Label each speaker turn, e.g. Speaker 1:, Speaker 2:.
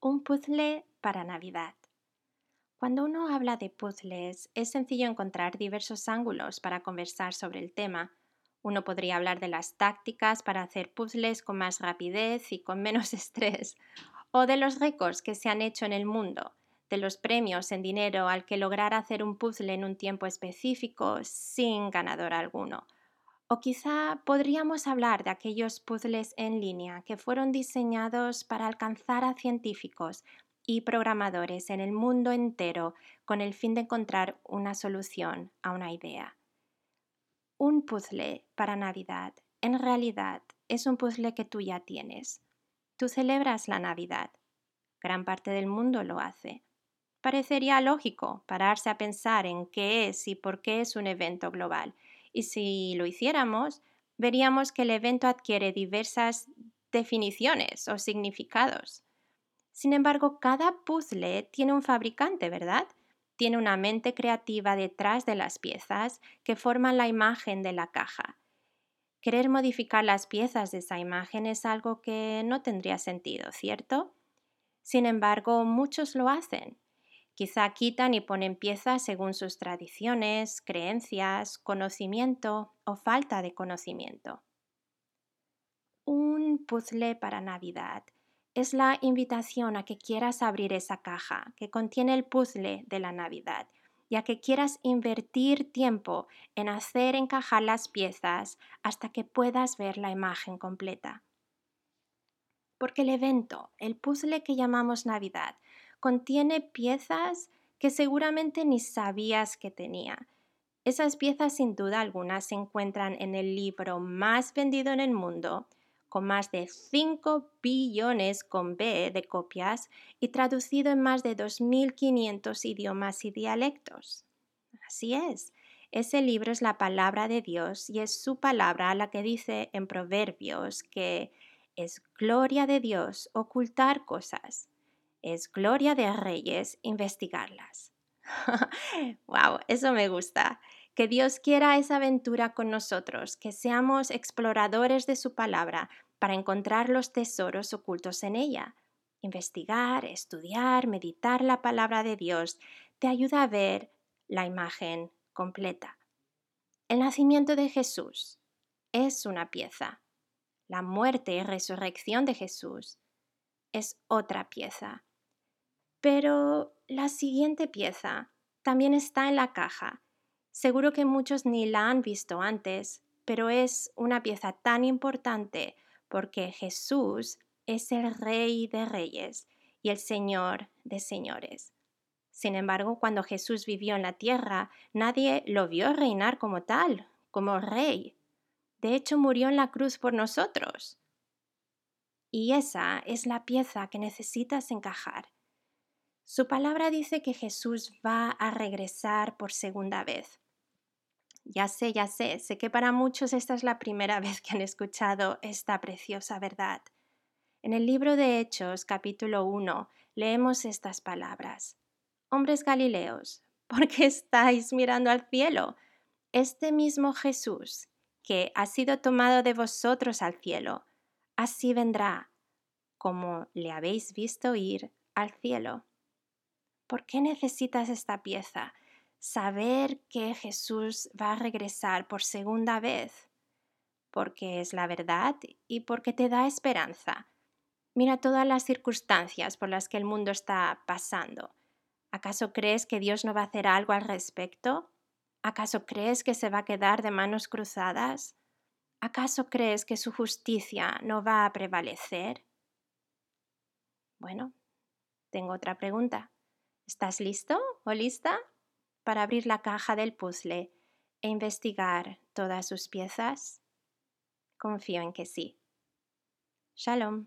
Speaker 1: Un puzzle para Navidad. Cuando uno habla de puzzles, es sencillo encontrar diversos ángulos para conversar sobre el tema. Uno podría hablar de las tácticas para hacer puzzles con más rapidez y con menos estrés, o de los récords que se han hecho en el mundo, de los premios en dinero al que lograr hacer un puzzle en un tiempo específico sin ganador alguno o quizá podríamos hablar de aquellos puzzles en línea que fueron diseñados para alcanzar a científicos y programadores en el mundo entero con el fin de encontrar una solución a una idea. Un puzzle para Navidad en realidad es un puzzle que tú ya tienes. Tú celebras la Navidad. Gran parte del mundo lo hace. Parecería lógico pararse a pensar en qué es y por qué es un evento global y si lo hiciéramos, veríamos que el evento adquiere diversas definiciones o significados. Sin embargo, cada puzzle tiene un fabricante, ¿verdad? Tiene una mente creativa detrás de las piezas que forman la imagen de la caja. Querer modificar las piezas de esa imagen es algo que no tendría sentido, ¿cierto? Sin embargo, muchos lo hacen Quizá quitan y ponen piezas según sus tradiciones, creencias, conocimiento o falta de conocimiento. Un puzzle para Navidad es la invitación a que quieras abrir esa caja que contiene el puzzle de la Navidad y a que quieras invertir tiempo en hacer encajar las piezas hasta que puedas ver la imagen completa. Porque el evento, el puzzle que llamamos Navidad, contiene piezas que seguramente ni sabías que tenía. Esas piezas sin duda alguna se encuentran en el libro más vendido en el mundo, con más de 5 billones con B de copias y traducido en más de 2.500 idiomas y dialectos. Así es, ese libro es la palabra de Dios y es su palabra la que dice en Proverbios que es gloria de Dios ocultar cosas es gloria de reyes investigarlas. ¡Wow! Eso me gusta. Que Dios quiera esa aventura con nosotros, que seamos exploradores de su palabra para encontrar los tesoros ocultos en ella. Investigar, estudiar, meditar la palabra de Dios te ayuda a ver la imagen completa. El nacimiento de Jesús es una pieza. La muerte y resurrección de Jesús es otra pieza. Pero la siguiente pieza también está en la caja. Seguro que muchos ni la han visto antes, pero es una pieza tan importante porque Jesús es el Rey de Reyes y el Señor de Señores. Sin embargo, cuando Jesús vivió en la tierra, nadie lo vio reinar como tal, como rey. De hecho, murió en la cruz por nosotros. Y esa es la pieza que necesitas encajar. Su palabra dice que Jesús va a regresar por segunda vez. Ya sé, ya sé, sé que para muchos esta es la primera vez que han escuchado esta preciosa verdad. En el libro de Hechos, capítulo 1, leemos estas palabras. Hombres Galileos, ¿por qué estáis mirando al cielo? Este mismo Jesús, que ha sido tomado de vosotros al cielo, así vendrá, como le habéis visto ir al cielo. ¿Por qué necesitas esta pieza? Saber que Jesús va a regresar por segunda vez. Porque es la verdad y porque te da esperanza. Mira todas las circunstancias por las que el mundo está pasando. ¿Acaso crees que Dios no va a hacer algo al respecto? ¿Acaso crees que se va a quedar de manos cruzadas? ¿Acaso crees que su justicia no va a prevalecer? Bueno, tengo otra pregunta. ¿Estás listo o lista para abrir la caja del puzzle e investigar todas sus piezas? Confío en que sí. Shalom.